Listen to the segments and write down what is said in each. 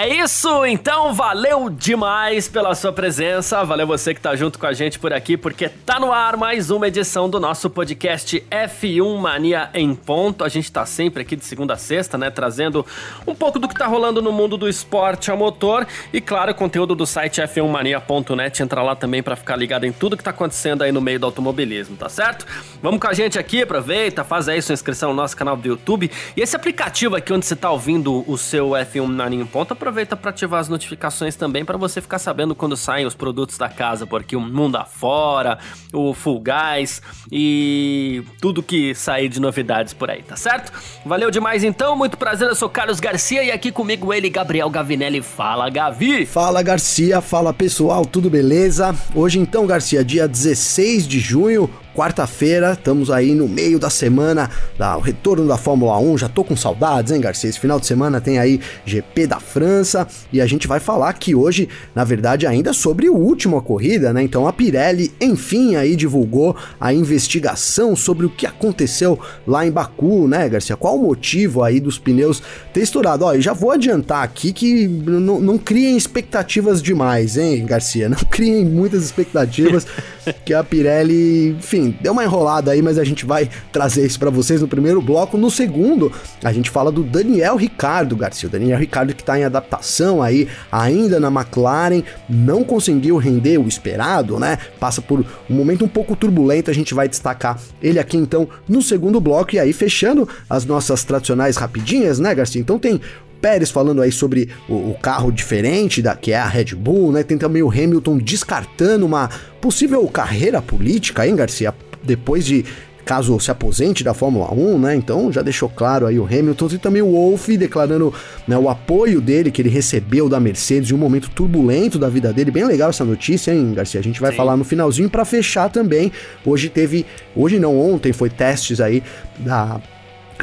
É isso, então valeu demais pela sua presença, valeu você que tá junto com a gente por aqui, porque tá no ar mais uma edição do nosso podcast F1 Mania em ponto. A gente tá sempre aqui de segunda a sexta, né, trazendo um pouco do que tá rolando no mundo do esporte a motor e claro, conteúdo do site f1mania.net, entra lá também para ficar ligado em tudo que tá acontecendo aí no meio do automobilismo, tá certo? Vamos com a gente aqui, aproveita, faz aí sua inscrição no nosso canal do YouTube e esse aplicativo aqui onde você tá ouvindo o seu F1 Mania em ponto, aproveita para ativar as notificações também para você ficar sabendo quando saem os produtos da casa, porque o mundo afora, o Full Guys e tudo que sair de novidades por aí, tá certo? Valeu demais então, muito prazer, eu sou Carlos Garcia e aqui comigo ele, Gabriel Gavinelli. Fala, Gavi! Fala, Garcia, fala pessoal, tudo beleza? Hoje então, Garcia, dia 16 de junho, quarta-feira, estamos aí no meio da semana, da, o retorno da Fórmula 1. Já tô com saudades, hein, Garcia? Esse final de semana tem aí GP da França e a gente vai falar aqui hoje, na verdade, ainda sobre a última corrida, né? Então a Pirelli, enfim, aí divulgou a investigação sobre o que aconteceu lá em Baku, né, Garcia? Qual o motivo aí dos pneus ter estourado? Ó, já vou adiantar aqui que não, não criem expectativas demais, hein, Garcia? Não criem muitas expectativas que a Pirelli, enfim, deu uma enrolada aí, mas a gente vai trazer isso para vocês no primeiro bloco. No segundo, a gente fala do Daniel Ricardo Garcia. O Daniel Ricardo que tá em adaptação aí, ainda na McLaren, não conseguiu render o esperado, né? Passa por um momento um pouco turbulento, a gente vai destacar ele aqui então no segundo bloco e aí fechando as nossas tradicionais rapidinhas, né, Garcia? Então tem Pérez falando aí sobre o, carro diferente da que é a Red Bull, né? Tem também o Hamilton descartando uma possível carreira política, hein, Garcia? Depois de caso se aposente da Fórmula 1, né? Então já deixou claro aí o Hamilton e também o Wolff declarando né, o apoio dele que ele recebeu da Mercedes em um momento turbulento da vida dele. Bem legal essa notícia, hein, Garcia? A gente vai Sim. falar no finalzinho para fechar também. Hoje teve, hoje não, ontem foi testes aí da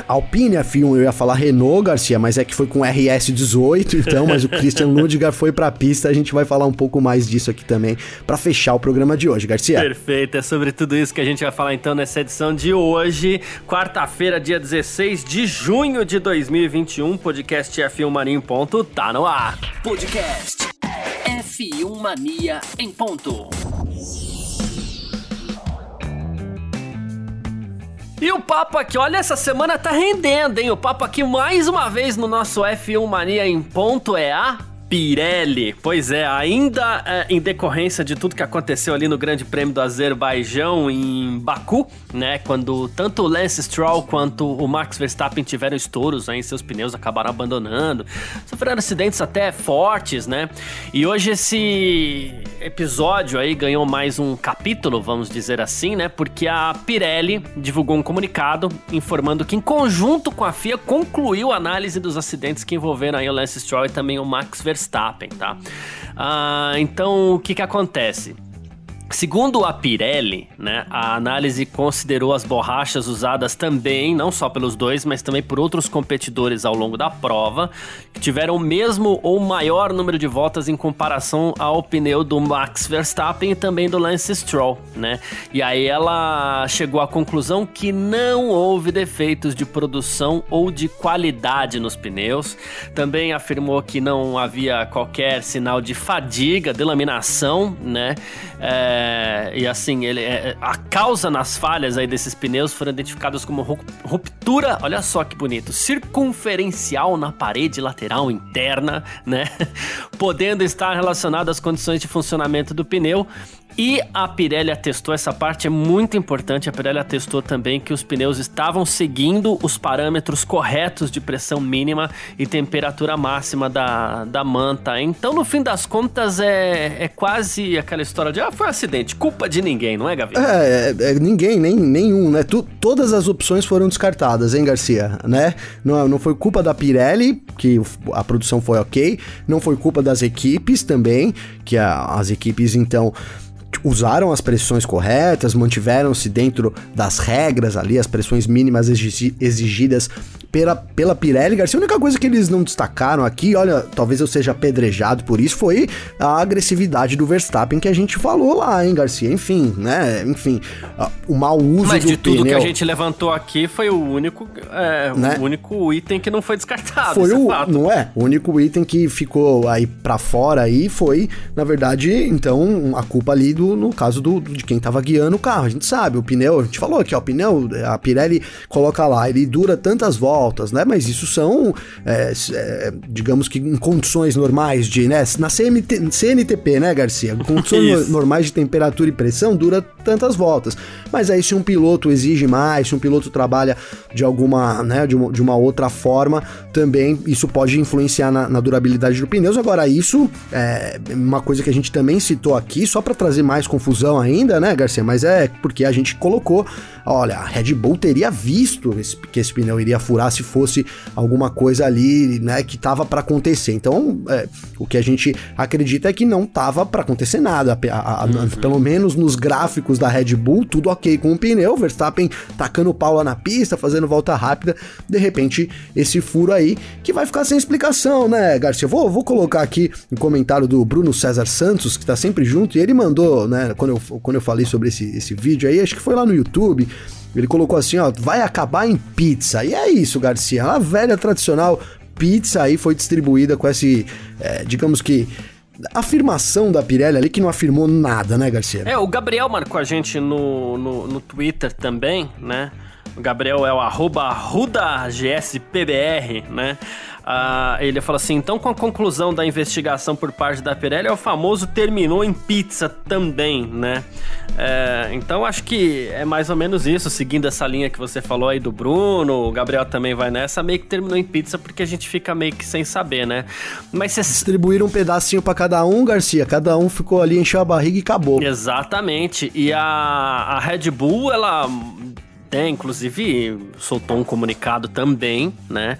Alpine F1, eu ia falar Renault, Garcia, mas é que foi com RS18, então, mas o Christian Ludgar foi pra pista, a gente vai falar um pouco mais disso aqui também para fechar o programa de hoje, Garcia. Perfeito, é sobre tudo isso que a gente vai falar então nessa edição de hoje, quarta-feira, dia 16 de junho de 2021, podcast F1 Mania em ponto, tá no ar. Podcast F1 Mania em ponto. E o papo aqui, olha, essa semana tá rendendo, hein? O papo aqui mais uma vez no nosso F1 Mania em ponto é a Pirelli. Pois é, ainda é, em decorrência de tudo que aconteceu ali no Grande Prêmio do Azerbaijão em Baku, né, quando tanto o Lance Stroll quanto o Max Verstappen tiveram estouros aí em seus pneus, acabaram abandonando, sofreram acidentes até fortes, né? E hoje esse episódio aí ganhou mais um capítulo, vamos dizer assim, né? Porque a Pirelli divulgou um comunicado informando que em conjunto com a FIA concluiu a análise dos acidentes que envolveram aí o Lance Stroll e também o Max Verstappen Verstappen, tá? Ah, então, o que que acontece? Segundo a Pirelli, né, a análise considerou as borrachas usadas também, não só pelos dois, mas também por outros competidores ao longo da prova, que tiveram o mesmo ou maior número de voltas em comparação ao pneu do Max Verstappen e também do Lance Stroll, né? E aí ela chegou à conclusão que não houve defeitos de produção ou de qualidade nos pneus. Também afirmou que não havia qualquer sinal de fadiga, delaminação, né? É, é, e assim, ele, é, a causa nas falhas aí desses pneus foram identificadas como ruptura, olha só que bonito, circunferencial na parede lateral interna, né? Podendo estar relacionado às condições de funcionamento do pneu e a Pirelli atestou essa parte, é muito importante. A Pirelli atestou também que os pneus estavam seguindo os parâmetros corretos de pressão mínima e temperatura máxima da, da manta. Então, no fim das contas, é, é quase aquela história de ah, foi um acidente, culpa de ninguém, não é, Gavi? É, é, é ninguém, nem nenhum, né? Tu, todas as opções foram descartadas, hein, Garcia? Né? Não, não foi culpa da Pirelli, que a produção foi ok, não foi culpa das equipes também, que a, as equipes então usaram as pressões corretas, mantiveram-se dentro das regras ali, as pressões mínimas exigidas pela, pela Pirelli, Garcia. A única coisa que eles não destacaram aqui, olha, talvez eu seja apedrejado por isso, foi a agressividade do Verstappen que a gente falou lá, hein, Garcia? Enfim, né? Enfim, o mau uso Mas de tudo pneu... que a gente levantou aqui foi o único, é, né? o único item que não foi descartado. Foi o, é não é? O único item que ficou aí para fora aí foi, na verdade, então a culpa ali do, no caso do, de quem tava guiando o carro. A gente sabe, o pneu, a gente falou aqui, ó, o pneu, a Pirelli coloca lá, ele dura tantas voltas voltas, né? Mas isso são, é, é, digamos que em condições normais de, né? Na CMT, CNTP, né, Garcia? Condições normais de temperatura e pressão dura tantas voltas. Mas aí se um piloto exige mais, se um piloto trabalha de alguma, né, de uma, de uma outra forma, também isso pode influenciar na, na durabilidade do pneus. Agora, isso é uma coisa que a gente também citou aqui, só para trazer mais confusão ainda, né, Garcia? Mas é porque a gente colocou, olha, a Red Bull teria visto esse, que esse pneu iria furar se fosse alguma coisa ali, né, que tava para acontecer. Então, é, o que a gente acredita é que não tava para acontecer nada. A, a, uhum. Pelo menos nos gráficos da Red Bull, tudo ok com o pneu, Verstappen tacando pau lá na pista, fazendo volta rápida. De repente, esse furo aí que vai ficar sem explicação, né, Garcia? Vou, vou colocar aqui um comentário do Bruno César Santos, que tá sempre junto, e ele mandou, né, quando eu, quando eu falei sobre esse, esse vídeo aí, acho que foi lá no YouTube. Ele colocou assim, ó, vai acabar em pizza. E é isso, Garcia. A velha tradicional pizza aí foi distribuída com esse, é, digamos que afirmação da Pirelli ali que não afirmou nada, né, Garcia? É, o Gabriel marcou a gente no, no, no Twitter também, né? O Gabriel é o arroba RudaGSPBR, né? Ah, ele fala assim: então, com a conclusão da investigação por parte da Pirelli, é o famoso terminou em pizza também, né? É, então, acho que é mais ou menos isso, seguindo essa linha que você falou aí do Bruno, o Gabriel também vai nessa, meio que terminou em pizza porque a gente fica meio que sem saber, né? Mas você. Distribuíram um pedacinho para cada um, Garcia, cada um ficou ali, encheu a barriga e acabou. Exatamente. E a, a Red Bull, ela. É, inclusive soltou um comunicado também, né?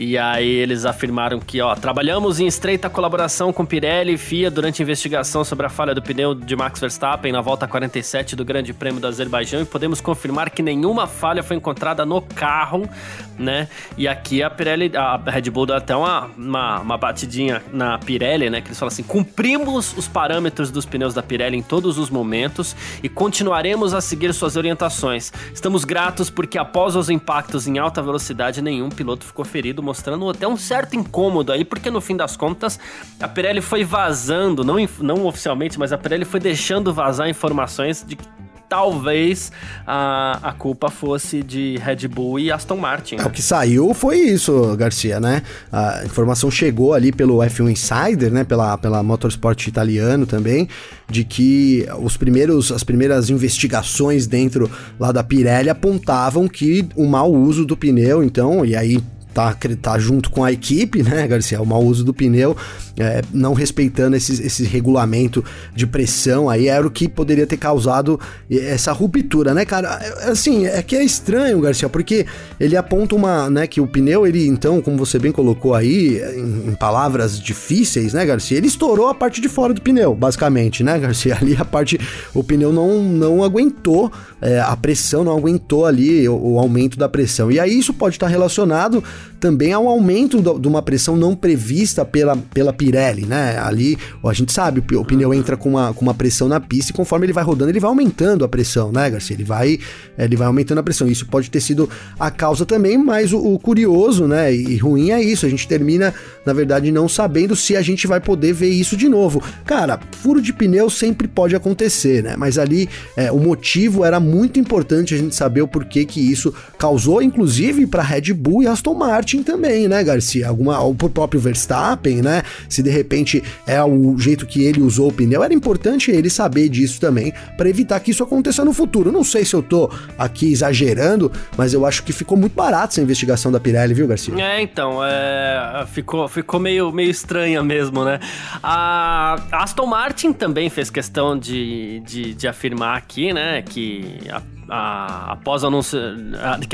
E aí eles afirmaram que, ó, trabalhamos em estreita colaboração com Pirelli e FIA durante a investigação sobre a falha do pneu de Max Verstappen na volta 47 do Grande Prêmio do Azerbaijão e podemos confirmar que nenhuma falha foi encontrada no carro, né? E aqui a Pirelli, a Red Bull deu até uma, uma, uma batidinha na Pirelli, né? Que eles falam assim: cumprimos os parâmetros dos pneus da Pirelli em todos os momentos e continuaremos a seguir suas orientações. Estamos gratos porque após os impactos em alta velocidade, nenhum piloto ficou ferido mostrando até um certo incômodo aí, porque no fim das contas a Pirelli foi vazando, não, não oficialmente, mas a Pirelli foi deixando vazar informações de que talvez a, a culpa fosse de Red Bull e Aston Martin. Né? É, o que saiu foi isso, Garcia, né? A informação chegou ali pelo F1 Insider, né? Pela, pela Motorsport italiano também, de que os primeiros, as primeiras investigações dentro lá da Pirelli apontavam que o mau uso do pneu, então, e aí tá, tá junto com a equipe, né, Garcia? O mau uso do pneu, é, não respeitando esse, esse regulamento de pressão aí, era o que poderia ter causado essa ruptura, né, cara? É, assim, é que é estranho, Garcia, porque ele aponta uma, né, que o pneu, ele então, como você bem colocou aí, em, em palavras difíceis, né, Garcia? Ele estourou a parte de fora do pneu, basicamente, né, Garcia? Ali a parte, o pneu não, não aguentou é, a pressão, não aguentou ali o, o aumento da pressão. E aí isso pode estar relacionado também há um aumento do, de uma pressão não prevista pela, pela Pirelli, né? Ali, a gente sabe, o pneu entra com uma, com uma pressão na pista e conforme ele vai rodando, ele vai aumentando a pressão, né, Garcia? Ele vai, ele vai aumentando a pressão. Isso pode ter sido a causa também, mas o, o curioso, né, e ruim é isso. A gente termina, na verdade, não sabendo se a gente vai poder ver isso de novo. Cara, furo de pneu sempre pode acontecer, né? Mas ali é, o motivo era muito importante a gente saber o porquê que isso causou, inclusive para Red Bull e Aston Martin Martin também, né, Garcia? Alguma, ou pro próprio Verstappen, né? Se de repente é o jeito que ele usou o pneu, era importante ele saber disso também, para evitar que isso aconteça no futuro. Não sei se eu tô aqui exagerando, mas eu acho que ficou muito barato essa investigação da Pirelli, viu, Garcia? É, então, é, ficou, ficou meio, meio estranha mesmo, né? A Aston Martin também fez questão de, de, de afirmar aqui, né, que a a, após, o anúncio,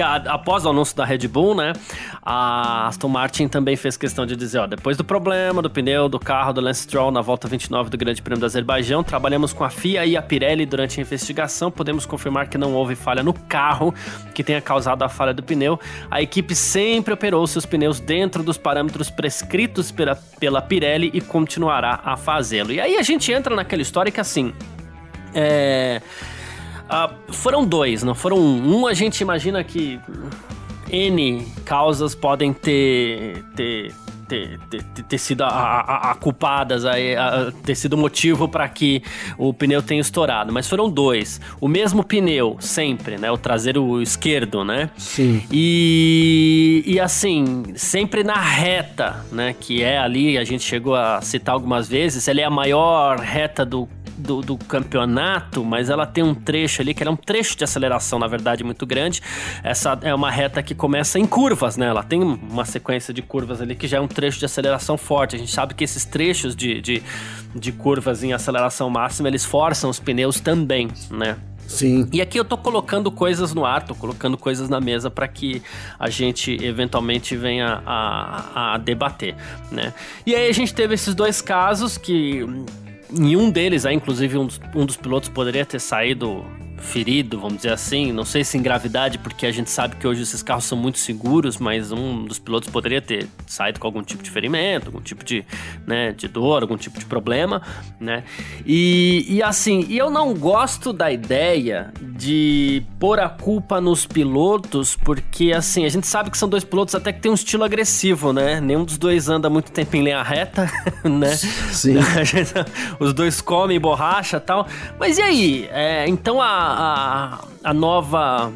a, após o anúncio da Red Bull, né, a Aston Martin também fez questão de dizer, ó, depois do problema do pneu do carro do Lance Stroll na volta 29 do Grande Prêmio do Azerbaijão, trabalhamos com a FIA e a Pirelli durante a investigação, podemos confirmar que não houve falha no carro que tenha causado a falha do pneu. A equipe sempre operou seus pneus dentro dos parâmetros prescritos pela, pela Pirelli e continuará a fazê-lo. E aí a gente entra naquela história que assim, é Uh, foram dois, não foram um. Um a gente imagina que N causas podem ter, ter, ter, ter, ter sido a, a, a culpadas, a, ter sido motivo para que o pneu tenha estourado. Mas foram dois. O mesmo pneu, sempre, né? O traseiro esquerdo, né? Sim. E, e assim, sempre na reta, né? Que é ali, a gente chegou a citar algumas vezes, ela é a maior reta do do, do, campeonato, mas ela tem um trecho ali, que é um trecho de aceleração, na verdade, muito grande. Essa é uma reta que começa em curvas, né? Ela tem uma sequência de curvas ali que já é um trecho de aceleração forte. A gente sabe que esses trechos de, de, de curvas em aceleração máxima, eles forçam os pneus também, né? Sim. E aqui eu tô colocando coisas no ar, tô colocando coisas na mesa para que a gente eventualmente venha a, a debater, né? E aí a gente teve esses dois casos que em um deles, aí, inclusive, um dos, um dos pilotos poderia ter saído ferido, vamos dizer assim. Não sei se em gravidade, porque a gente sabe que hoje esses carros são muito seguros, mas um dos pilotos poderia ter saído com algum tipo de ferimento, algum tipo de, né, de dor, algum tipo de problema, né? E, e assim, eu não gosto da ideia de pôr a culpa nos pilotos, porque assim, a gente sabe que são dois pilotos até que tem um estilo agressivo, né? Nenhum dos dois anda muito tempo em linha reta, né? Sim. Os dois comem borracha e tal. Mas e aí? É, então a, a, a nova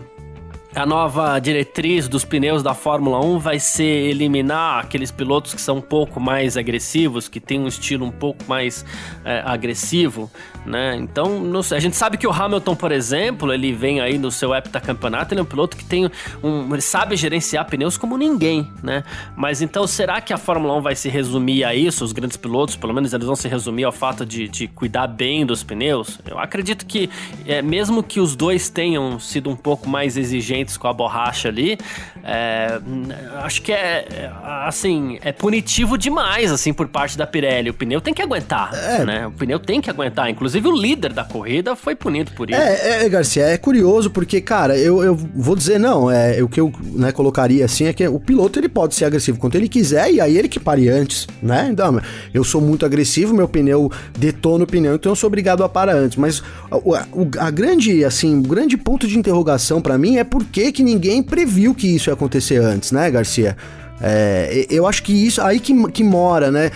a nova diretriz dos pneus da Fórmula 1 vai ser eliminar aqueles pilotos que são um pouco mais agressivos, que têm um estilo um pouco mais é, agressivo, né? Então, a gente sabe que o Hamilton, por exemplo, ele vem aí no seu heptacampeonato, ele é um piloto que tem um, ele sabe gerenciar pneus como ninguém, né? Mas então, será que a Fórmula 1 vai se resumir a isso? Os grandes pilotos, pelo menos, eles vão se resumir ao fato de, de cuidar bem dos pneus? Eu acredito que, é, mesmo que os dois tenham sido um pouco mais exigentes com a borracha ali, é, acho que é, é, assim, é punitivo demais, assim, por parte da Pirelli. O pneu tem que aguentar, é. né? O pneu tem que aguentar, inclusive o líder da corrida foi punido por isso. É, é Garcia, é curioso porque, cara, eu, eu vou dizer, não, é, o que eu né, colocaria assim é que o piloto ele pode ser agressivo quanto ele quiser e aí ele que pare antes, né? Então, eu sou muito agressivo, meu pneu detona o pneu, então eu sou obrigado a parar antes. Mas a, a grande, assim, o grande ponto de interrogação para mim é por que, que ninguém previu que isso ia acontecer antes, né, Garcia? É, eu acho que isso aí que, que mora, né?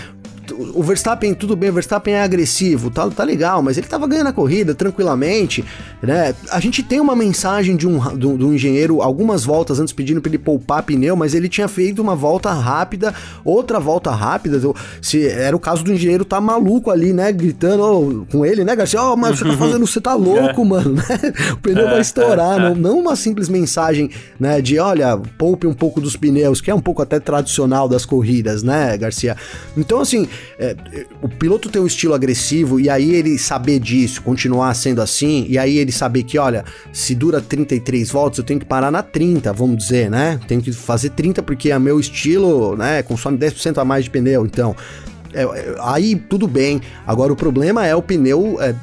O Verstappen, tudo bem, o Verstappen é agressivo, tá, tá legal, mas ele tava ganhando a corrida tranquilamente, né? A gente tem uma mensagem de um, do, engenheiro algumas voltas antes pedindo para ele poupar pneu, mas ele tinha feito uma volta rápida, outra volta rápida. Se era o caso do engenheiro tá maluco ali, né? Gritando oh, com ele, né, Garcia? Ó, oh, mas você tá fazendo, você tá louco, é. mano, né? O pneu vai estourar, não, não uma simples mensagem, né? De olha, poupe um pouco dos pneus, que é um pouco até tradicional das corridas, né, Garcia? Então, assim, é, o piloto ter um estilo agressivo e aí ele saber disso, continuar sendo assim, e aí ele saber que, olha, se dura 33 voltas, eu tenho que parar na 30, vamos dizer, né? Tenho que fazer 30 porque é meu estilo, né, consome 10% a mais de pneu, então. É, é, aí tudo bem. Agora o problema é o pneu é,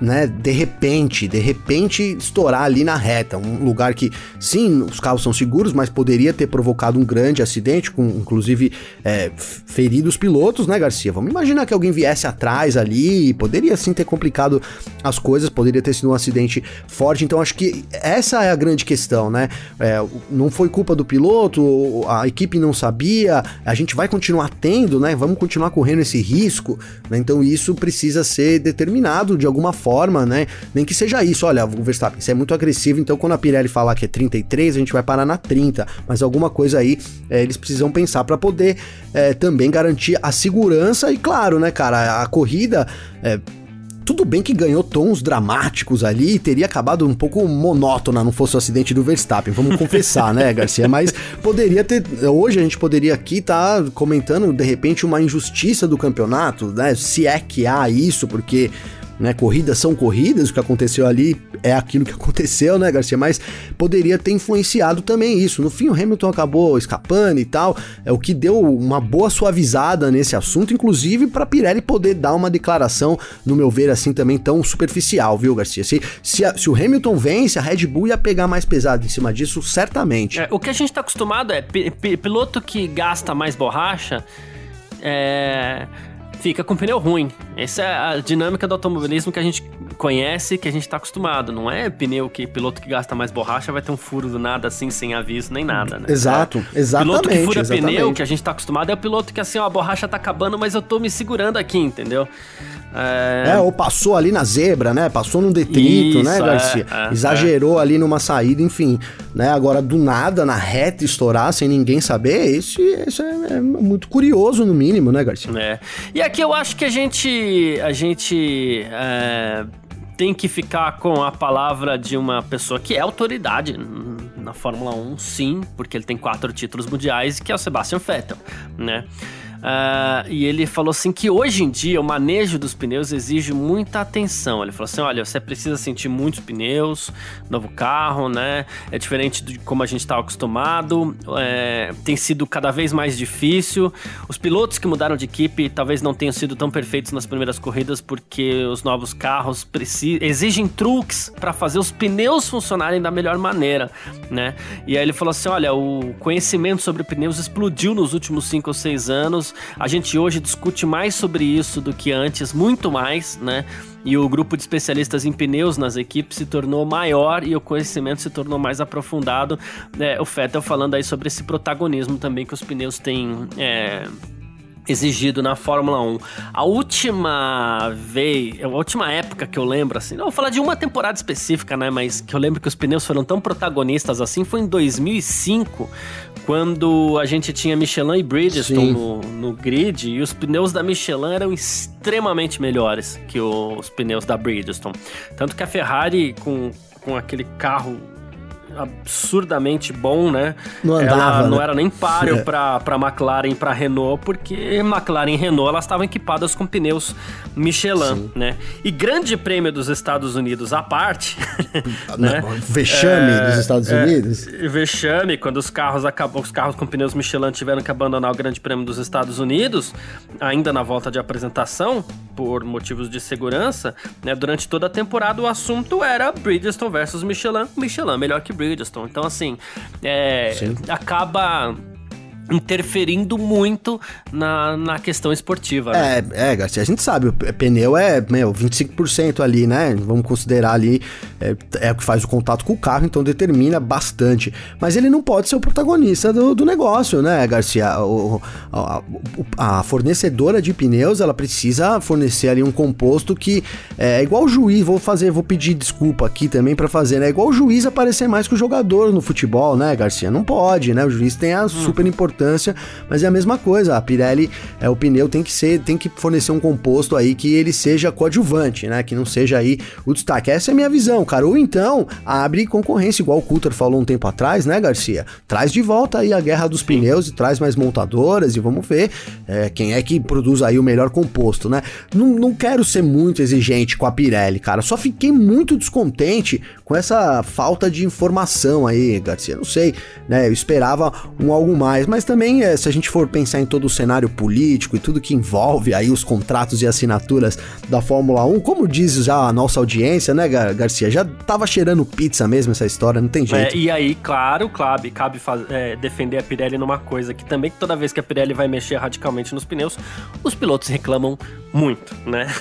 né, de repente, de repente estourar ali na reta, um lugar que, sim, os carros são seguros, mas poderia ter provocado um grande acidente, com inclusive é, feridos pilotos, né, Garcia? Vamos imaginar que alguém viesse atrás ali, poderia sim ter complicado as coisas, poderia ter sido um acidente forte, então acho que essa é a grande questão, né? É, não foi culpa do piloto, a equipe não sabia, a gente vai continuar tendo, né? Vamos continuar correndo esse risco, né? Então isso precisa ser determinado de alguma alguma forma, né? Nem que seja isso, olha, o Verstappen, você é muito agressivo, então quando a Pirelli falar que é 33, a gente vai parar na 30, mas alguma coisa aí é, eles precisam pensar para poder é, também garantir a segurança e claro, né, cara, a corrida é, tudo bem que ganhou tons dramáticos ali e teria acabado um pouco monótona, não fosse o acidente do Verstappen, vamos confessar, né, Garcia? Mas poderia ter. Hoje a gente poderia aqui estar tá comentando, de repente, uma injustiça do campeonato, né? Se é que há isso, porque né? Corridas são corridas, o que aconteceu ali é aquilo que aconteceu, né, Garcia? Mas poderia ter influenciado também isso. No fim, o Hamilton acabou escapando e tal, é o que deu uma boa suavizada nesse assunto, inclusive para Pirelli poder dar uma declaração, no meu ver, assim também tão superficial, viu, Garcia? Se, se, a, se o Hamilton vence, a Red Bull ia pegar mais pesado em cima disso, certamente. É, o que a gente tá acostumado é piloto que gasta mais borracha. É fica com pneu ruim. Essa é a dinâmica do automobilismo que a gente conhece, que a gente está acostumado. Não é pneu que piloto que gasta mais borracha vai ter um furo do nada assim, sem aviso, nem nada, né? Exato, é. exatamente. Piloto que fura exatamente. pneu, que a gente está acostumado, é o piloto que assim, ó, a borracha tá acabando, mas eu tô me segurando aqui, entendeu? É... é, ou passou ali na zebra, né? Passou num detrito, né, Isso, né, Garcia? É, é, Exagerou ali numa saída, enfim, né? Agora, do nada, na reta estourar sem ninguém saber, isso, isso é, é, muito curioso, no mínimo, né, Garcia? É. E aqui eu acho que a gente. A gente. É, tem que ficar com a palavra de uma pessoa que é autoridade na Fórmula 1, sim, porque ele tem quatro títulos mundiais, que é o Sebastian Vettel, né? Uh, e ele falou assim que hoje em dia o manejo dos pneus exige muita atenção. Ele falou assim: olha, você precisa sentir muitos pneus, novo carro, né? É diferente de como a gente estava acostumado, é, tem sido cada vez mais difícil. Os pilotos que mudaram de equipe talvez não tenham sido tão perfeitos nas primeiras corridas porque os novos carros exigem truques para fazer os pneus funcionarem da melhor maneira, né? E aí ele falou assim: olha, o conhecimento sobre pneus explodiu nos últimos 5 ou 6 anos a gente hoje discute mais sobre isso do que antes, muito mais, né? E o grupo de especialistas em pneus nas equipes se tornou maior e o conhecimento se tornou mais aprofundado. É, o Fettel falando aí sobre esse protagonismo também que os pneus têm. É exigido na Fórmula 1. A última vez, a última época que eu lembro, assim, não vou falar de uma temporada específica, né, mas que eu lembro que os pneus foram tão protagonistas assim, foi em 2005, quando a gente tinha Michelin e Bridgestone no, no, grid, e os pneus da Michelin eram extremamente melhores que os pneus da Bridgestone. Tanto que a Ferrari, com, com aquele carro absurdamente bom, né? Não andava, Ela né? não era nem páreo é. para para McLaren e para Renault, porque McLaren e Renault elas estavam equipadas com pneus Michelin, Sim. né? E grande prêmio dos Estados Unidos à parte, né? Vexame é, dos Estados é, Unidos. Vexame quando os carros acabou, os carros com pneus Michelin tiveram que abandonar o Grande Prêmio dos Estados Unidos, ainda na volta de apresentação por motivos de segurança, né? Durante toda a temporada o assunto era Bridgestone versus Michelin, Michelin melhor que Bridgestone Bridgestone. Então, assim, é, acaba interferindo muito na, na questão esportiva. Né? É, é, Garcia, a gente sabe, o pneu é, meu, 25% ali, né? Vamos considerar ali, é, é, o que faz o contato com o carro, então determina bastante. Mas ele não pode ser o protagonista do, do negócio, né, Garcia? O, a, a, fornecedora de pneus, ela precisa fornecer ali um composto que é igual o juiz, vou fazer, vou pedir desculpa aqui também para fazer, né? Igual o juiz aparecer mais que o jogador no futebol, né, Garcia? Não pode, né? O juiz tem a hum. super importância importância, mas é a mesma coisa. A Pirelli, é, o pneu tem que ser, tem que fornecer um composto aí que ele seja coadjuvante, né? Que não seja aí o destaque. Essa é a minha visão, cara. Ou então abre concorrência, igual o Coulter falou um tempo atrás, né, Garcia? Traz de volta aí a guerra dos pneus e traz mais montadoras e vamos ver é, quem é que produz aí o melhor composto, né? Não, não quero ser muito exigente com a Pirelli, cara. Só fiquei muito descontente com essa falta de informação aí, Garcia. Não sei, né? Eu esperava um algo mais, mas também, é, se a gente for pensar em todo o cenário político e tudo que envolve aí os contratos e assinaturas da Fórmula 1, como diz já a nossa audiência, né, Gar Garcia? Já tava cheirando pizza mesmo essa história, não tem é, jeito. É, e aí, claro, cabe, cabe é, defender a Pirelli numa coisa que também toda vez que a Pirelli vai mexer radicalmente nos pneus, os pilotos reclamam muito, né?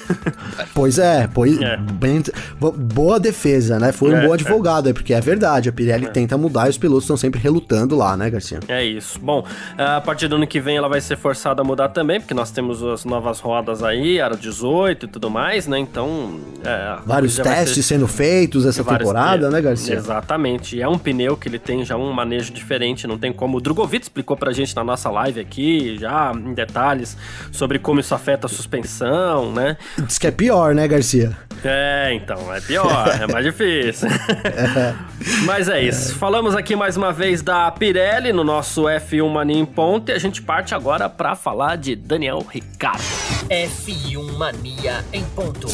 Pois é, pois, é. Bem, boa defesa, né? Foi um é, bom advogado, é. porque é verdade, a Pirelli tenta mudar e os pilotos estão sempre relutando lá, né, Garcia? É isso. Bom, a partir do ano que vem ela vai ser forçada a mudar também, porque nós temos as novas rodas aí, era 18 e tudo mais, né? Então. É, Vários testes ser... sendo feitos essa temporada, né, Garcia? Exatamente. É um pneu que ele tem já um manejo diferente, não tem como. O Drogovic explicou pra gente na nossa live aqui, já em detalhes, sobre como isso afeta a suspensão, né? Diz que é pior, né, Garcia? É, então, é pior, é mais difícil. Mas é isso. Falamos aqui mais uma vez da Pirelli no nosso F1 Mania em Ponte. A gente parte agora para falar de Daniel Ricardo. F1 Mania em ponto.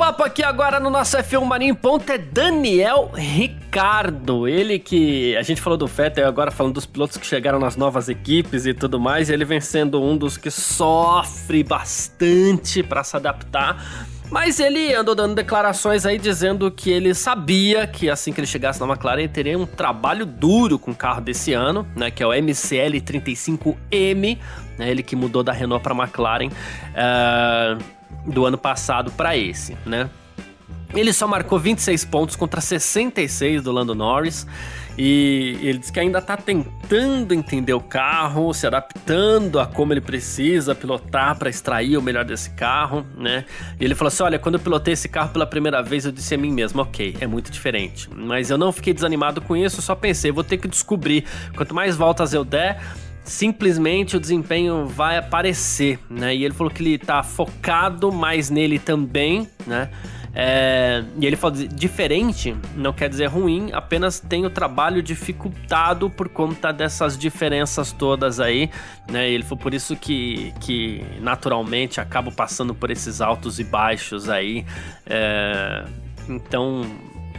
Papo aqui agora no nosso F1 Mania em Ponto é Daniel Ricardo. Ele que a gente falou do Vettel agora falando dos pilotos que chegaram nas novas equipes e tudo mais. Ele vem sendo um dos que sofre bastante para se adaptar. Mas ele andou dando declarações aí dizendo que ele sabia que assim que ele chegasse na McLaren ele teria um trabalho duro com o carro desse ano, né, que é o MCL 35M, né, ele que mudou da Renault para McLaren. Uh do ano passado para esse, né? Ele só marcou 26 pontos contra 66 do Lando Norris. E ele diz que ainda está tentando entender o carro, se adaptando a como ele precisa pilotar para extrair o melhor desse carro, né? E ele falou assim: Olha, quando eu pilotei esse carro pela primeira vez, eu disse a mim mesmo: Ok, é muito diferente. Mas eu não fiquei desanimado com isso, só pensei: vou ter que descobrir. Quanto mais voltas eu der, simplesmente o desempenho vai aparecer, né? E ele falou que ele tá focado mais nele também, né? É, e ele falou diferente não quer dizer ruim, apenas tem o trabalho dificultado por conta dessas diferenças todas aí, né? E ele foi por isso que, que naturalmente acabo passando por esses altos e baixos aí. É, então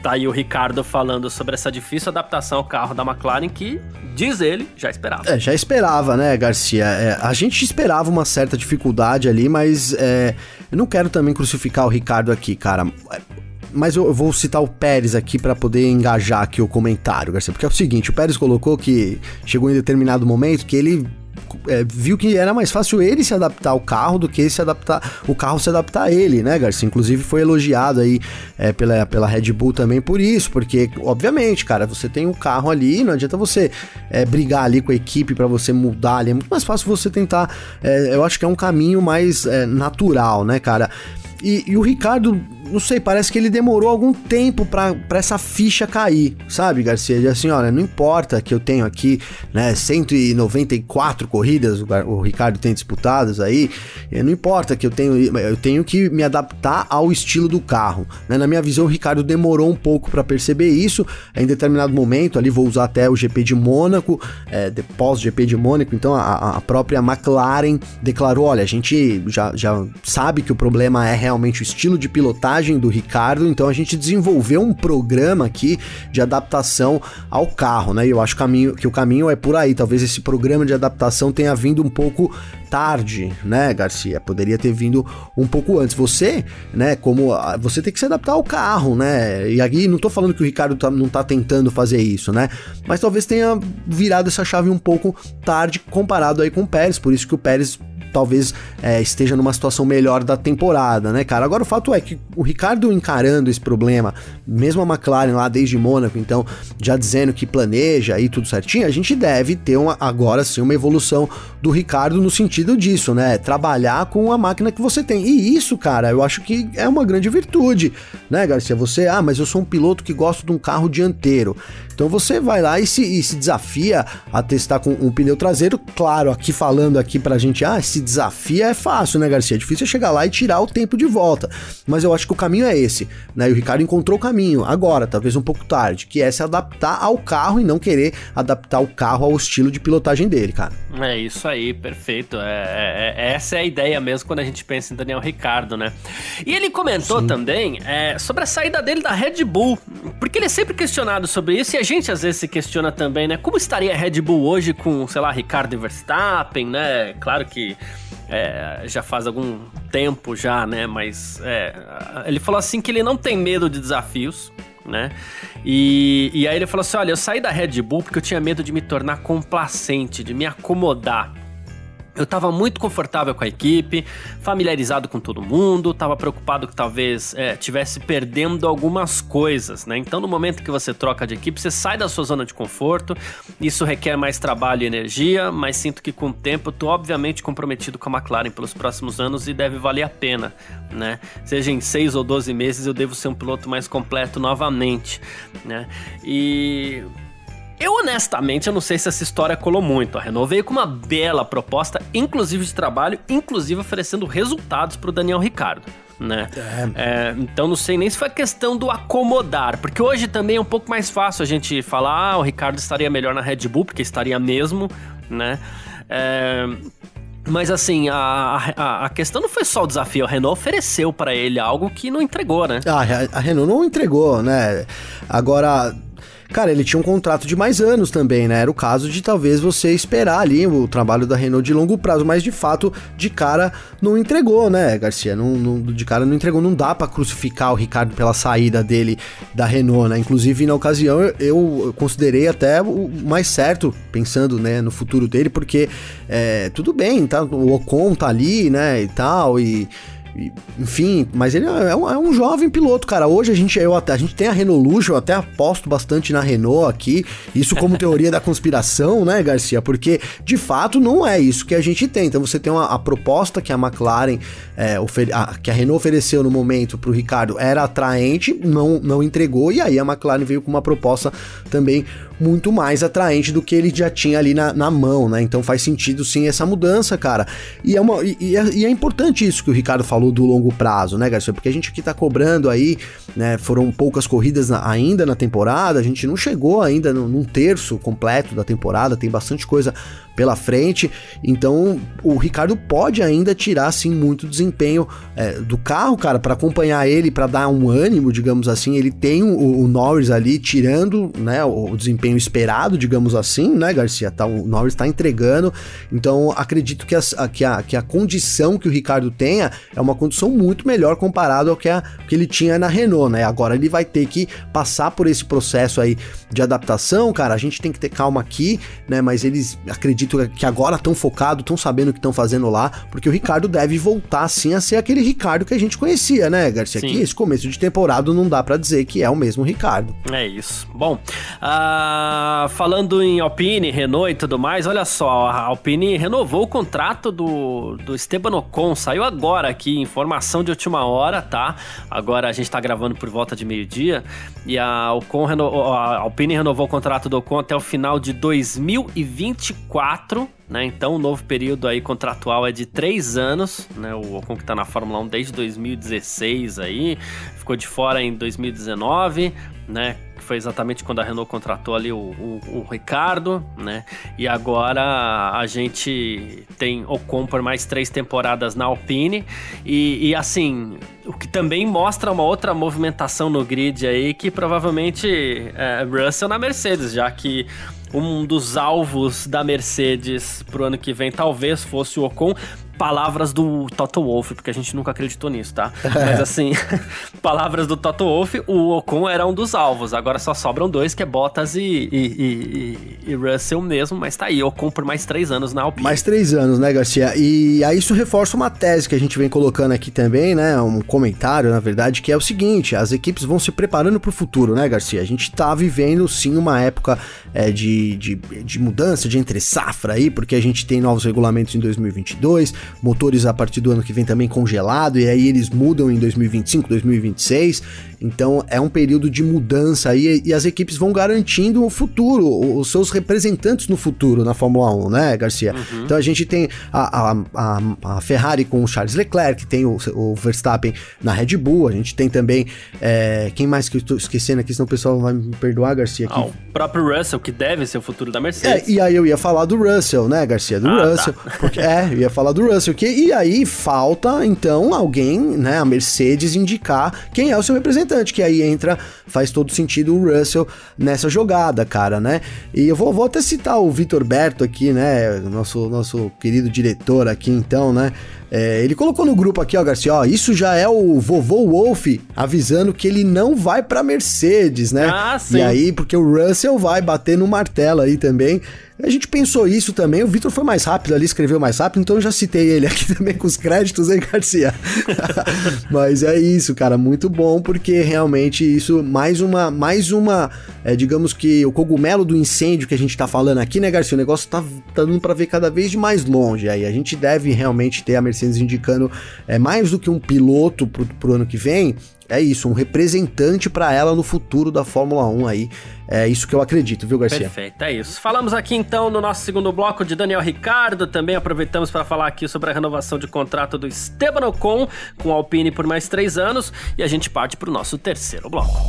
Tá aí o Ricardo falando sobre essa difícil adaptação ao carro da McLaren que, diz ele, já esperava. É, já esperava, né, Garcia? É, a gente esperava uma certa dificuldade ali, mas é, eu não quero também crucificar o Ricardo aqui, cara. Mas eu, vou citar o Pérez aqui para poder engajar aqui o comentário, Garcia. Porque é o seguinte, o Pérez colocou que chegou em determinado momento que ele é, viu que era mais fácil ele se adaptar ao carro do que se adaptar o carro se adaptar a ele, né, Garcia? Inclusive foi elogiado aí é, pela, pela Red Bull também por isso, porque obviamente, cara, você tem um carro ali, não adianta você é, brigar ali com a equipe para você mudar ali, é muito mais fácil você tentar, é, eu acho que é um caminho mais é, natural, né, cara? E, e, o Ricardo, não sei, parece que ele demorou algum tempo para essa ficha cair, sabe, Garcia? Assim, olha, não importa que eu tenho aqui, né, 194 corridas, o, o Ricardo tem disputadas aí, não importa que eu tenho, eu tenho que me adaptar ao estilo do carro, né? Na minha visão, o Ricardo demorou um pouco para perceber isso, em determinado momento, ali vou usar até o GP de Mônaco, é, pós-GP de Mônaco, então a, a própria McLaren declarou, olha, a gente já, já sabe que o problema é realmente realmente o estilo de pilotagem do Ricardo, então a gente desenvolveu um programa aqui de adaptação ao carro, né? E eu acho que o caminho, que o caminho é por aí. Talvez esse programa de adaptação tenha vindo um pouco tarde, né, Garcia? Poderia ter vindo um pouco antes. Você, né, como você tem que se adaptar ao carro, né? E aqui não tô falando que o Ricardo tá, não tá tentando fazer isso, né? Mas talvez tenha virado essa chave um pouco tarde comparado aí com o Pérez, por isso que o Pérez talvez é, esteja numa situação melhor da temporada, né, cara? Agora o fato é que o Ricardo encarando esse problema, mesmo a McLaren lá desde Mônaco, então já dizendo que planeja aí tudo certinho, a gente deve ter uma, agora sim uma evolução do Ricardo no sentido disso, né? Trabalhar com a máquina que você tem. E isso, cara, eu acho que é uma grande virtude, né, Garcia? Você, ah, mas eu sou um piloto que gosto de um carro dianteiro. Então você vai lá e se, e se desafia a testar com um pneu traseiro. Claro, aqui falando aqui pra gente, ah, se desafia é fácil, né, Garcia? É difícil chegar lá e tirar o tempo de volta. Mas eu acho que o caminho é esse, né? E o Ricardo encontrou o caminho, agora, talvez um pouco tarde, que é se adaptar ao carro e não querer adaptar o carro ao estilo de pilotagem dele, cara. É isso aí, perfeito. É, é, é essa é a ideia mesmo quando a gente pensa em Daniel Ricardo, né? E ele comentou Sim. também é, sobre a saída dele da Red Bull, porque ele é sempre questionado sobre isso e a gente às vezes se questiona também, né? Como estaria a Red Bull hoje com, sei lá, Ricardo Verstappen, né? Claro que é, já faz algum tempo já, né? Mas é, ele falou assim que ele não tem medo de desafios, né? E, e aí ele falou assim: olha, eu saí da Red Bull porque eu tinha medo de me tornar complacente, de me acomodar. Eu estava muito confortável com a equipe, familiarizado com todo mundo, estava preocupado que talvez é, tivesse perdendo algumas coisas, né? Então, no momento que você troca de equipe, você sai da sua zona de conforto. Isso requer mais trabalho e energia, mas sinto que com o tempo eu tô obviamente comprometido com a McLaren pelos próximos anos e deve valer a pena, né? Seja em 6 ou 12 meses, eu devo ser um piloto mais completo novamente, né? E eu honestamente eu não sei se essa história colou muito. A Renault veio com uma bela proposta, inclusive de trabalho, inclusive oferecendo resultados para o Daniel Ricardo. Né? É. É, então não sei nem se foi questão do acomodar, porque hoje também é um pouco mais fácil a gente falar, ah, o Ricardo estaria melhor na Red Bull, porque estaria mesmo, né? É, Mas assim, a, a, a, questão não foi só o desafio. A Renault ofereceu para ele algo que não entregou, né? Ah, a, a Renault não entregou, né? Agora, Cara, ele tinha um contrato de mais anos também, né? Era o caso de talvez você esperar ali o trabalho da Renault de longo prazo, mas de fato, de cara, não entregou, né, Garcia? Não, não de cara não entregou. Não dá para crucificar o Ricardo pela saída dele da Renault, né? Inclusive, na ocasião, eu, eu considerei até o mais certo, pensando né, no futuro dele, porque é, tudo bem, tá? O Ocon tá ali, né, e tal, e enfim, mas ele é um, é um, jovem piloto, cara. Hoje a gente, eu, a gente tem a Renault Luxo, eu até aposto bastante na Renault aqui. Isso como teoria da conspiração, né, Garcia? Porque de fato não é isso que a gente tem. Então você tem uma, a proposta que a McLaren, é, a, que a Renault ofereceu no momento pro Ricardo era atraente, não, não entregou, e aí a McLaren veio com uma proposta também muito mais atraente do que ele já tinha ali na, na mão, né? Então faz sentido sim essa mudança, cara. E é, uma, e, e, é, e é importante isso que o Ricardo falou do longo prazo, né, Garcia? Porque a gente aqui tá cobrando aí, né? Foram poucas corridas na, ainda na temporada, a gente não chegou ainda num, num terço completo da temporada, tem bastante coisa pela frente. Então o Ricardo pode ainda tirar assim muito desempenho é, do carro, cara, para acompanhar ele, para dar um ânimo, digamos assim. Ele tem o, o Norris ali tirando, né, o, o, desempenho esperado, digamos assim, né, Garcia? Tá, o Norris está entregando. Então acredito que, a, que, a, que a condição que o Ricardo tenha é uma condição muito melhor comparado ao que, a, que ele tinha na Renault, né? Agora ele vai ter que passar por esse processo aí de adaptação, cara. A gente tem que ter calma aqui, né? Mas eles acredito que agora estão focados, estão sabendo o que estão fazendo lá, porque o Ricardo deve voltar sim a ser aquele Ricardo que a gente conhecia, né, Garcia? Sim. Que esse começo de temporada não dá para dizer que é o mesmo Ricardo. É isso. Bom, uh, falando em Alpine, Renault e tudo mais, olha só, a Alpine renovou o contrato do, do Esteban Ocon, saiu agora aqui, informação de última hora, tá? Agora a gente tá gravando por volta de meio-dia, e a, Ocon reno, a Alpine renovou o contrato do Ocon até o final de 2024, 4, né? Então o novo período aí contratual é de 3 anos, né? O Ocon que tá na Fórmula 1 desde 2016 aí, ficou de fora em 2019, né? Foi exatamente quando a Renault contratou ali o, o, o Ricardo, né? E agora a gente tem Ocon por mais três temporadas na Alpine. E, e, assim, o que também mostra uma outra movimentação no grid aí, que provavelmente é Russell na Mercedes, já que um dos alvos da Mercedes pro ano que vem talvez fosse o Ocon palavras do Toto Wolff, porque a gente nunca acreditou nisso, tá? Mas assim, palavras do Toto Wolff, o Ocon era um dos alvos. Agora só sobram dois, que é Bottas e, e, e, e Russell mesmo, mas tá aí, Ocon por mais três anos na Alpine. Mais três anos, né, Garcia? E aí isso reforça uma tese que a gente vem colocando aqui também, né? Um comentário, na verdade, que é o seguinte: as equipes vão se preparando para o futuro, né, Garcia? A gente tá vivendo sim uma época é, de, de, de mudança, de entre safra aí, porque a gente tem novos regulamentos em 2022, motores a partir do ano que vem também congelado, e aí eles mudam em 2025, 2026. Então é um período de mudança aí e as equipes vão garantindo o futuro, os seus representantes no futuro na Fórmula 1, né, Garcia? Uhum. Então a gente tem a, a, a, a, Ferrari com o Charles Leclerc, tem o, o, Verstappen na Red Bull, a gente tem também. É, quem mais que eu estou esquecendo aqui, senão o pessoal vai me perdoar, Garcia? Aqui. Ah, o próprio Russell, que deve ser o futuro da Mercedes. É, e aí eu ia falar do Russell, né, Garcia? Do ah, tá. Russell. Tá. Porque, é, eu ia falar do Russell. Que, e aí falta, então, alguém, né, a Mercedes, indicar quem é o seu representante importante, que aí entra, faz todo sentido o Russell nessa jogada, cara, né? E eu vou, vou até citar o Vitor Berto aqui, né? Nosso, nosso querido diretor aqui, então, né? É, ele colocou no grupo aqui, ó, Garcia, ó, isso já é o vovô Wolf avisando que ele não vai pra Mercedes, né? Ah, sim. E aí, porque o Russell vai bater no martelo aí também. A gente pensou isso também. O Vitor foi mais rápido ali, escreveu mais rápido, então eu já citei ele aqui também com os créditos, hein, Garcia? Mas é isso, cara, muito bom, porque realmente isso, mais uma, mais uma, é, digamos que o cogumelo do incêndio que a gente tá falando aqui, né, Garcia? O negócio tá, tá dando pra ver cada vez de mais longe aí. A gente deve realmente ter a Mercedes indicando é, mais do que um piloto pro, pro ano que vem, é isso, um representante para ela no futuro da Fórmula 1 aí. É isso que eu acredito, viu, Garcia? Perfeito, é isso. Falamos aqui então no nosso segundo bloco de Daniel Ricardo. Também aproveitamos para falar aqui sobre a renovação de contrato do Esteban Ocon com a Alpine por mais três anos. E a gente parte para o nosso terceiro bloco.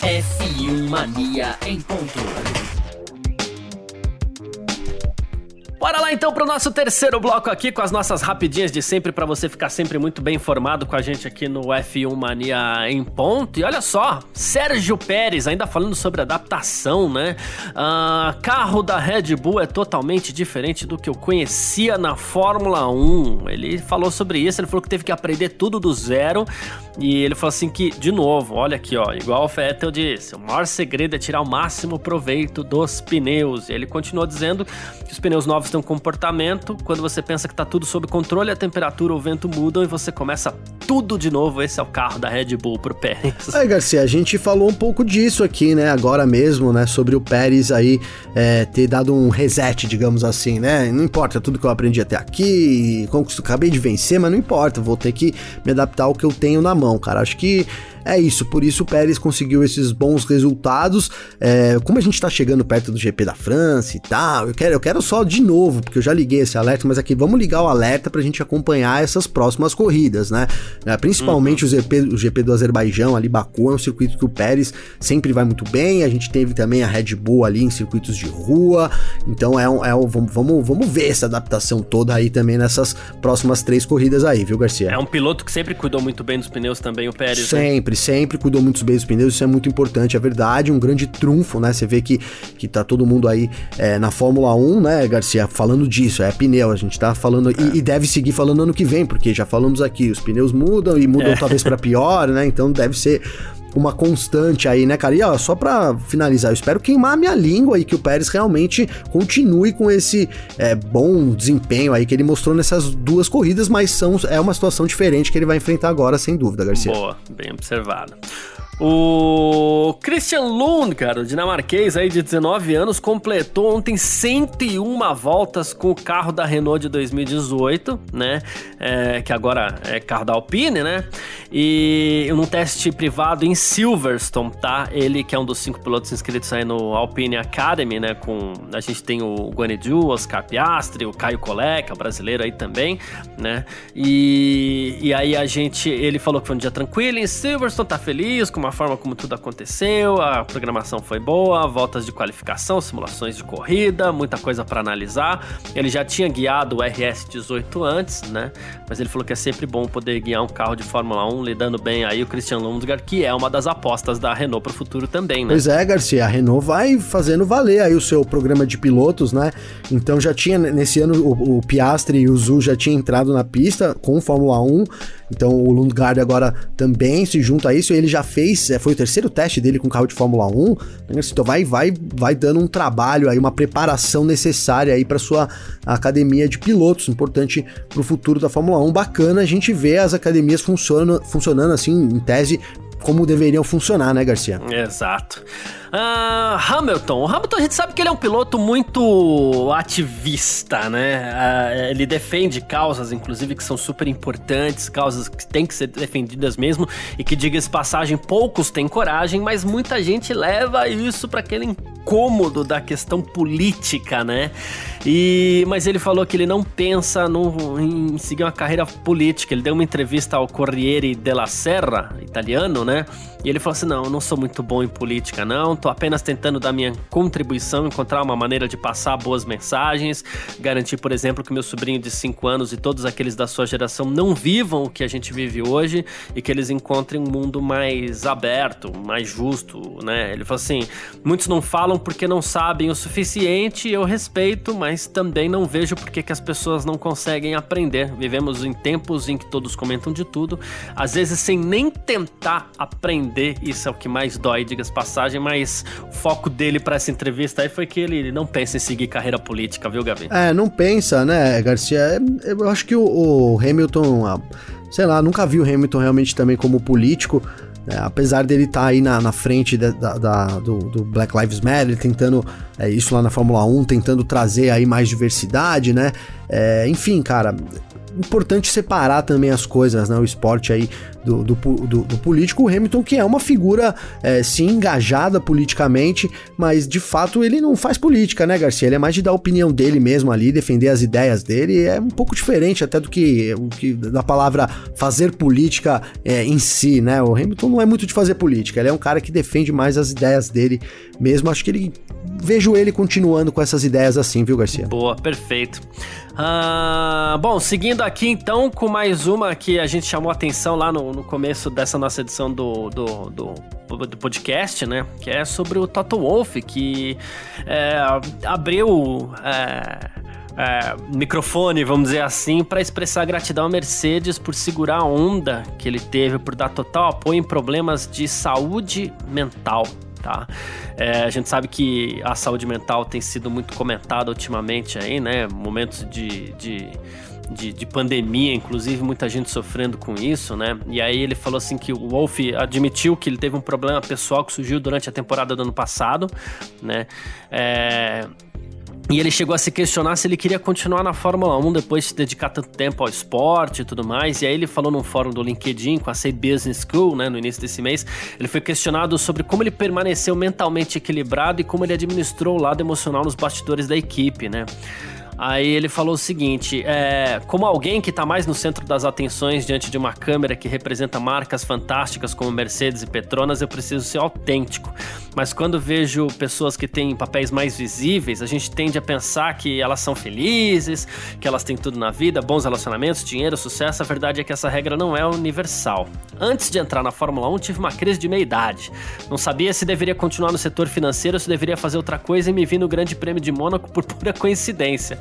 F1 Mania em ponto. Bora lá então pro nosso terceiro bloco aqui com as nossas rapidinhas de sempre para você ficar sempre muito bem informado com a gente aqui no F1 Mania em ponto. E olha só, Sérgio Pérez ainda falando sobre adaptação, né? Uh, carro da Red Bull é totalmente diferente do que eu conhecia na Fórmula 1. Ele falou sobre isso, ele falou que teve que aprender tudo do zero. E ele falou assim que, de novo, olha aqui, ó, igual o Vettel disse, o maior segredo é tirar o máximo proveito dos pneus. E ele continuou dizendo que os pneus novos têm um comportamento, quando você pensa que tá tudo sob controle, a temperatura o vento mudam e você começa tudo de novo. Esse é o carro da Red Bull pro Pérez. Aí, Garcia, a gente falou um pouco disso aqui, né, agora mesmo, né, sobre o Pérez aí é, ter dado um reset, digamos assim, né? Não importa tudo que eu aprendi até aqui, acabei de vencer, mas não importa, vou ter que me adaptar ao que eu tenho na mão cara. Acho que é isso, por isso o Pérez conseguiu esses bons resultados. É, como a gente tá chegando perto do GP da França e tal, eu quero, eu quero só de novo, porque eu já liguei esse alerta, mas aqui vamos ligar o alerta pra gente acompanhar essas próximas corridas, né? É, principalmente uhum. o, GP, o GP do Azerbaijão, ali Baku, é um circuito que o Pérez sempre vai muito bem. A gente teve também a Red Bull ali em circuitos de rua, então é um, é um vamos, vamos, vamos ver essa adaptação toda aí também nessas próximas três corridas aí, viu, Garcia? É um piloto que sempre cuidou muito bem dos pneus também, o Pérez. Né? Sempre. Né? Sempre, sempre cuidou muito bem dos pneus, isso é muito importante, é verdade, um grande trunfo, né? Você vê que, que tá todo mundo aí é, na Fórmula 1, né, Garcia, falando disso, é pneu, a gente tá falando, é. e, e, deve seguir falando ano que vem, porque já falamos aqui, os pneus mudam e mudam é. talvez para pior, né? Então deve ser uma constante aí, né, cara? E ó, só pra finalizar, eu espero queimar a minha língua e que o Pérez realmente continue com esse é, bom desempenho aí que ele mostrou nessas duas corridas, mas são, é uma situação diferente que ele vai enfrentar agora, sem dúvida, Garcia. Boa, bem observado. O Christian Lund, cara, o dinamarquês aí de 19 anos, completou ontem 101 voltas com o carro da Renault de 2018, né? É, que agora é carro da Alpine, né? E num teste privado em Silverstone, tá? Ele que é um dos cinco pilotos inscritos aí no Alpine Academy, né? Com a gente tem o Guanaju, o Oscar Piastri, o Caio Coleca, brasileiro aí também, né? E, e aí a gente, ele falou que foi um dia tranquilo em Silverstone, tá feliz com uma a forma como tudo aconteceu, a programação foi boa, voltas de qualificação, simulações de corrida, muita coisa para analisar. Ele já tinha guiado o RS18 antes, né? Mas ele falou que é sempre bom poder guiar um carro de Fórmula 1, lidando bem aí o Christian Lundgaard, que é uma das apostas da Renault para o futuro também, né? Pois é, Garcia, a Renault vai fazendo valer aí o seu programa de pilotos, né? Então já tinha nesse ano o, o Piastri e o Zu já tinha entrado na pista com Fórmula 1. Então o Lundgaard agora também se junta a isso. Ele já fez, é, foi o terceiro teste dele com carro de Fórmula 1. Então vai, vai, vai dando um trabalho aí, uma preparação necessária aí para sua academia de pilotos, importante para o futuro da Fórmula 1. Bacana a gente ver as academias funcionando, funcionando assim, em tese, como deveriam funcionar, né, Garcia? Exato. Uh, Hamilton. O Hamilton a gente sabe que ele é um piloto muito ativista, né? Uh, ele defende causas, inclusive, que são super importantes, causas que têm que ser defendidas mesmo, e que, diga-se passagem, poucos têm coragem, mas muita gente leva isso para aquele incômodo da questão política, né? E, mas ele falou que ele não pensa no, em seguir uma carreira política. Ele deu uma entrevista ao Corriere della Serra, italiano, né? E ele falou assim: não, eu não sou muito bom em política, não. Tô apenas tentando dar minha contribuição, encontrar uma maneira de passar boas mensagens, garantir, por exemplo, que meu sobrinho de 5 anos e todos aqueles da sua geração não vivam o que a gente vive hoje e que eles encontrem um mundo mais aberto, mais justo, né? Ele falou assim: muitos não falam porque não sabem o suficiente, eu respeito, mas também não vejo porque que as pessoas não conseguem aprender. Vivemos em tempos em que todos comentam de tudo, às vezes sem nem tentar aprender, isso é o que mais dói, diga-se passagem, mas o foco dele para essa entrevista aí foi que ele não pensa em seguir carreira política, viu, Gavi? É, não pensa, né, Garcia? É, eu acho que o, o Hamilton, sei lá, nunca vi o Hamilton realmente também como político. É, apesar dele estar tá aí na, na frente da, da, da, do, do, Black Lives Matter, tentando é, isso lá na Fórmula 1, tentando trazer aí mais diversidade, né? É, enfim, cara, importante separar também as coisas, né? O esporte aí do, do, do, do político. O Hamilton, que é uma figura, é, sim, engajada politicamente, mas de fato ele não faz política, né, Garcia? Ele é mais de dar a opinião dele mesmo ali, defender as ideias dele. É um pouco diferente até do que, o que da palavra fazer política é, em si, né? O Hamilton não é muito de fazer política, ele é um cara que defende mais as ideias dele mesmo. Acho que ele vejo ele continuando com essas ideias assim, viu, Garcia? Boa, perfeito. Ah, bom, seguindo aqui então com mais uma que a gente chamou atenção lá no, no começo dessa nossa edição do, do, do, do, podcast, né? Que é sobre o Toto Wolff, que é, abriu. É, é, microfone, vamos dizer assim, para expressar gratidão à Mercedes por segurar a onda que ele teve, por dar total apoio em problemas de saúde mental tá? É, a gente sabe que a saúde mental tem sido muito comentada ultimamente aí, né? Momentos de, de, de, de, pandemia, inclusive muita gente sofrendo com isso, né? E aí ele falou assim que o Wolf admitiu que ele teve um problema pessoal que surgiu durante a temporada do ano passado, né? É, e ele chegou a se questionar se ele queria continuar na Fórmula 1 depois de dedicar tanto tempo ao esporte e tudo mais. E aí ele falou num fórum do LinkedIn com a Say Business School, né, no início desse mês, ele foi questionado sobre como ele permaneceu mentalmente equilibrado e como ele administrou o lado emocional nos bastidores da equipe, né? Aí ele falou o seguinte: é, como alguém que está mais no centro das atenções diante de uma câmera que representa marcas fantásticas como Mercedes e Petronas, eu preciso ser autêntico. Mas quando vejo pessoas que têm papéis mais visíveis, a gente tende a pensar que elas são felizes, que elas têm tudo na vida, bons relacionamentos, dinheiro, sucesso. A verdade é que essa regra não é universal. Antes de entrar na Fórmula 1, tive uma crise de meia-idade. Não sabia se deveria continuar no setor financeiro ou se deveria fazer outra coisa e me vi no Grande Prêmio de Mônaco por pura coincidência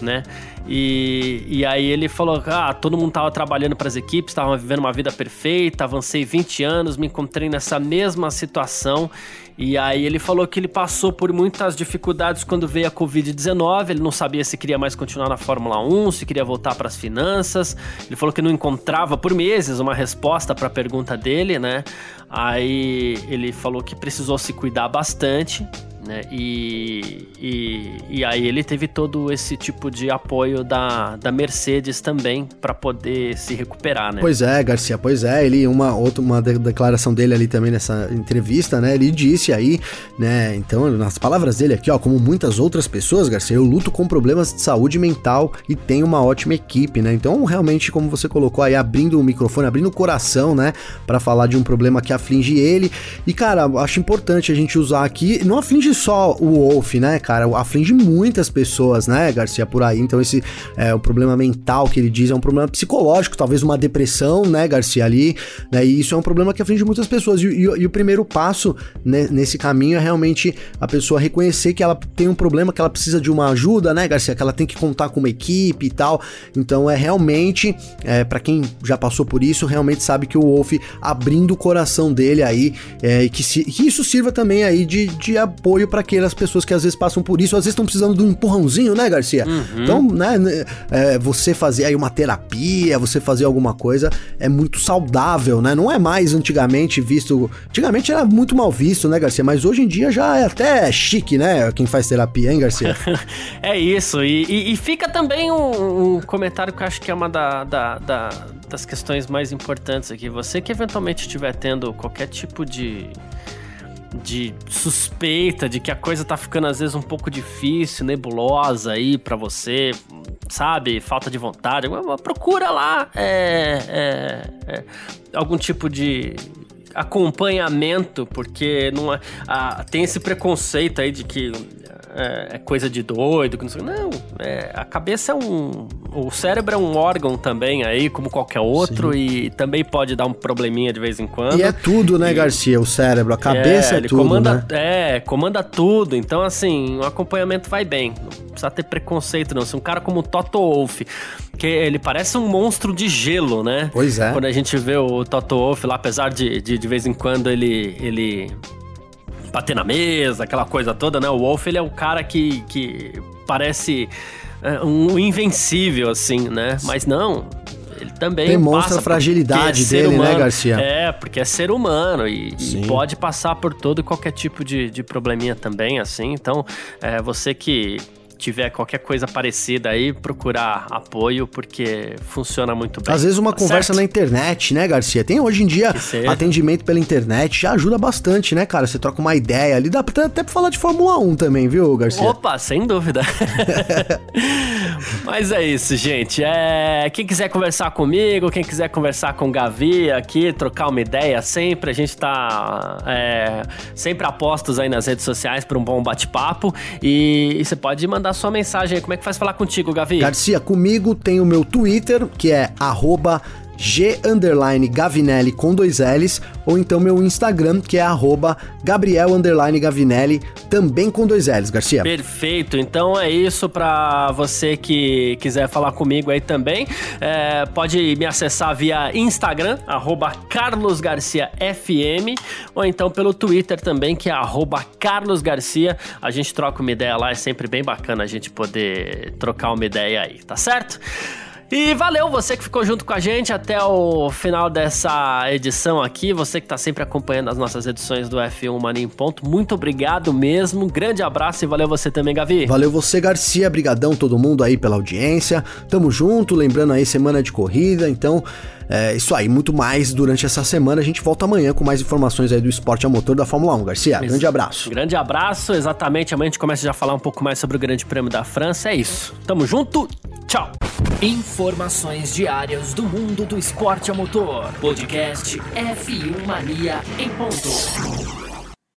né? E, e aí ele falou: ah, todo mundo tava trabalhando para as equipes, tava vivendo uma vida perfeita, avancei 20 anos, me encontrei nessa mesma situação. E aí ele falou que ele passou por muitas dificuldades quando veio a Covid-19, ele não sabia se queria mais continuar na Fórmula 1, se queria voltar para as finanças. Ele falou que não encontrava por meses uma resposta para a pergunta dele, né? Aí ele falou que precisou se cuidar bastante né? E, e, e, aí ele teve todo esse tipo de apoio da, da Mercedes também para poder se recuperar, né? Pois é, Garcia, pois é, ele uma outra uma declaração dele ali também nessa entrevista, né? Ele disse aí, né? Então, nas palavras dele aqui, ó, como muitas outras pessoas, Garcia, eu luto com problemas de saúde mental e tenho uma ótima equipe, né? Então, realmente, como você colocou aí, abrindo o microfone, abrindo o coração, né, para falar de um problema que aflige ele. E cara, acho importante a gente usar aqui, não aflige só o Wolf, né, cara? Aflige muitas pessoas, né, Garcia, por aí. Então, esse é o problema mental que ele diz é um problema psicológico, talvez uma depressão, né, Garcia, ali. Né, e isso é um problema que aflige muitas pessoas. E, e, e o primeiro passo né, nesse caminho é realmente a pessoa reconhecer que ela tem um problema, que ela precisa de uma ajuda, né, Garcia? Que ela tem que contar com uma equipe e tal. Então, é realmente, é, para quem já passou por isso, realmente sabe que o Wolf abrindo o coração dele aí, é, e que, se, que isso sirva também aí de, de apoio para aquelas pessoas que às vezes passam por isso, às vezes estão precisando de um empurrãozinho, né, Garcia? Uhum. Então, né, né, é, você fazer aí uma terapia, você fazer alguma coisa é muito saudável, né? Não é mais antigamente visto. Antigamente era muito mal visto, né, Garcia? Mas hoje em dia já é até chique, né? Quem faz terapia, hein, Garcia? é isso. E, e, e fica também um, um, comentário que eu acho que é uma da, da, da, das questões mais importantes aqui. Você que eventualmente estiver tendo qualquer tipo de de suspeita de que a coisa tá ficando às vezes um pouco difícil, nebulosa aí para você, sabe? Falta de vontade. Procura lá é, é, é, algum tipo de acompanhamento, porque não é, ah, tem esse preconceito aí de que é, é, coisa de doido, que não sei. Não, é, a cabeça é um. O cérebro é um órgão também aí, como qualquer outro, Sim. e também pode dar um probleminha de vez em quando. E é tudo, né, e, Garcia? O cérebro, a cabeça é, é tudo. Comanda, né? É, comanda tudo. Então, assim, o acompanhamento vai bem. Não precisa ter preconceito, não. Se um cara como o Toto Wolff, que ele parece um monstro de gelo, né? Pois é. Quando a gente vê o Toto Wolff lá, apesar de, de de vez em quando ele. ele bater na mesa, aquela coisa toda, né? O Wolf, ele é o cara que, que parece é, um invencível, assim, né? Mas não, ele também demonstra a fragilidade é dele, né, humano. né, Garcia? É, porque é ser humano e, e, pode passar por todo e qualquer tipo de, de probleminha também, assim. Então, é, você que tiver qualquer coisa parecida aí, procurar apoio, porque funciona muito bem. Às vezes uma tá conversa certo? na internet, né, Garcia? Tem hoje em dia atendimento pela internet, já ajuda bastante, né, cara? Você troca uma ideia ali, dá até, até pra falar de Fórmula 1 também, viu, Garcia? Opa, sem dúvida. Mas é isso, gente. É... Quem quiser conversar comigo, quem quiser conversar com o Gavi aqui, trocar uma ideia sempre, a gente tá é... sempre apostos aí nas redes sociais para um bom bate-papo. E... e, você pode mandar sua mensagem aí. Como é que faz falar contigo, Gavi? Garcia, comigo tem o meu Twitter, que é arroba G Gavinelli com dois L's, ou então meu Instagram, que é arroba Gabriel Gavinelli, também com dois L's, Garcia. Perfeito, então é isso para você que quiser falar comigo aí também. É, pode me acessar via Instagram, arroba Carlos Garcia FM, ou então pelo Twitter também, que é arroba Carlos Garcia. A gente troca uma ideia lá, é sempre bem bacana a gente poder trocar uma ideia aí, tá certo? E valeu você que ficou junto com a gente até o final dessa edição aqui. Você que está sempre acompanhando as nossas edições do F1 Mania em Ponto. Muito obrigado mesmo. Grande abraço e valeu você também, Gavi. Valeu você, Garcia. Brigadão todo mundo aí pela audiência. Tamo junto. Lembrando aí, semana de corrida. Então, é isso aí. Muito mais durante essa semana. A gente volta amanhã com mais informações aí do esporte a motor da Fórmula 1. Garcia, isso. grande abraço. Grande abraço. Exatamente. Amanhã a gente começa já a falar um pouco mais sobre o Grande Prêmio da França. É isso. Tamo junto. Tchau. Informações diárias do mundo do esporte a motor. Podcast F1 Mania em ponto.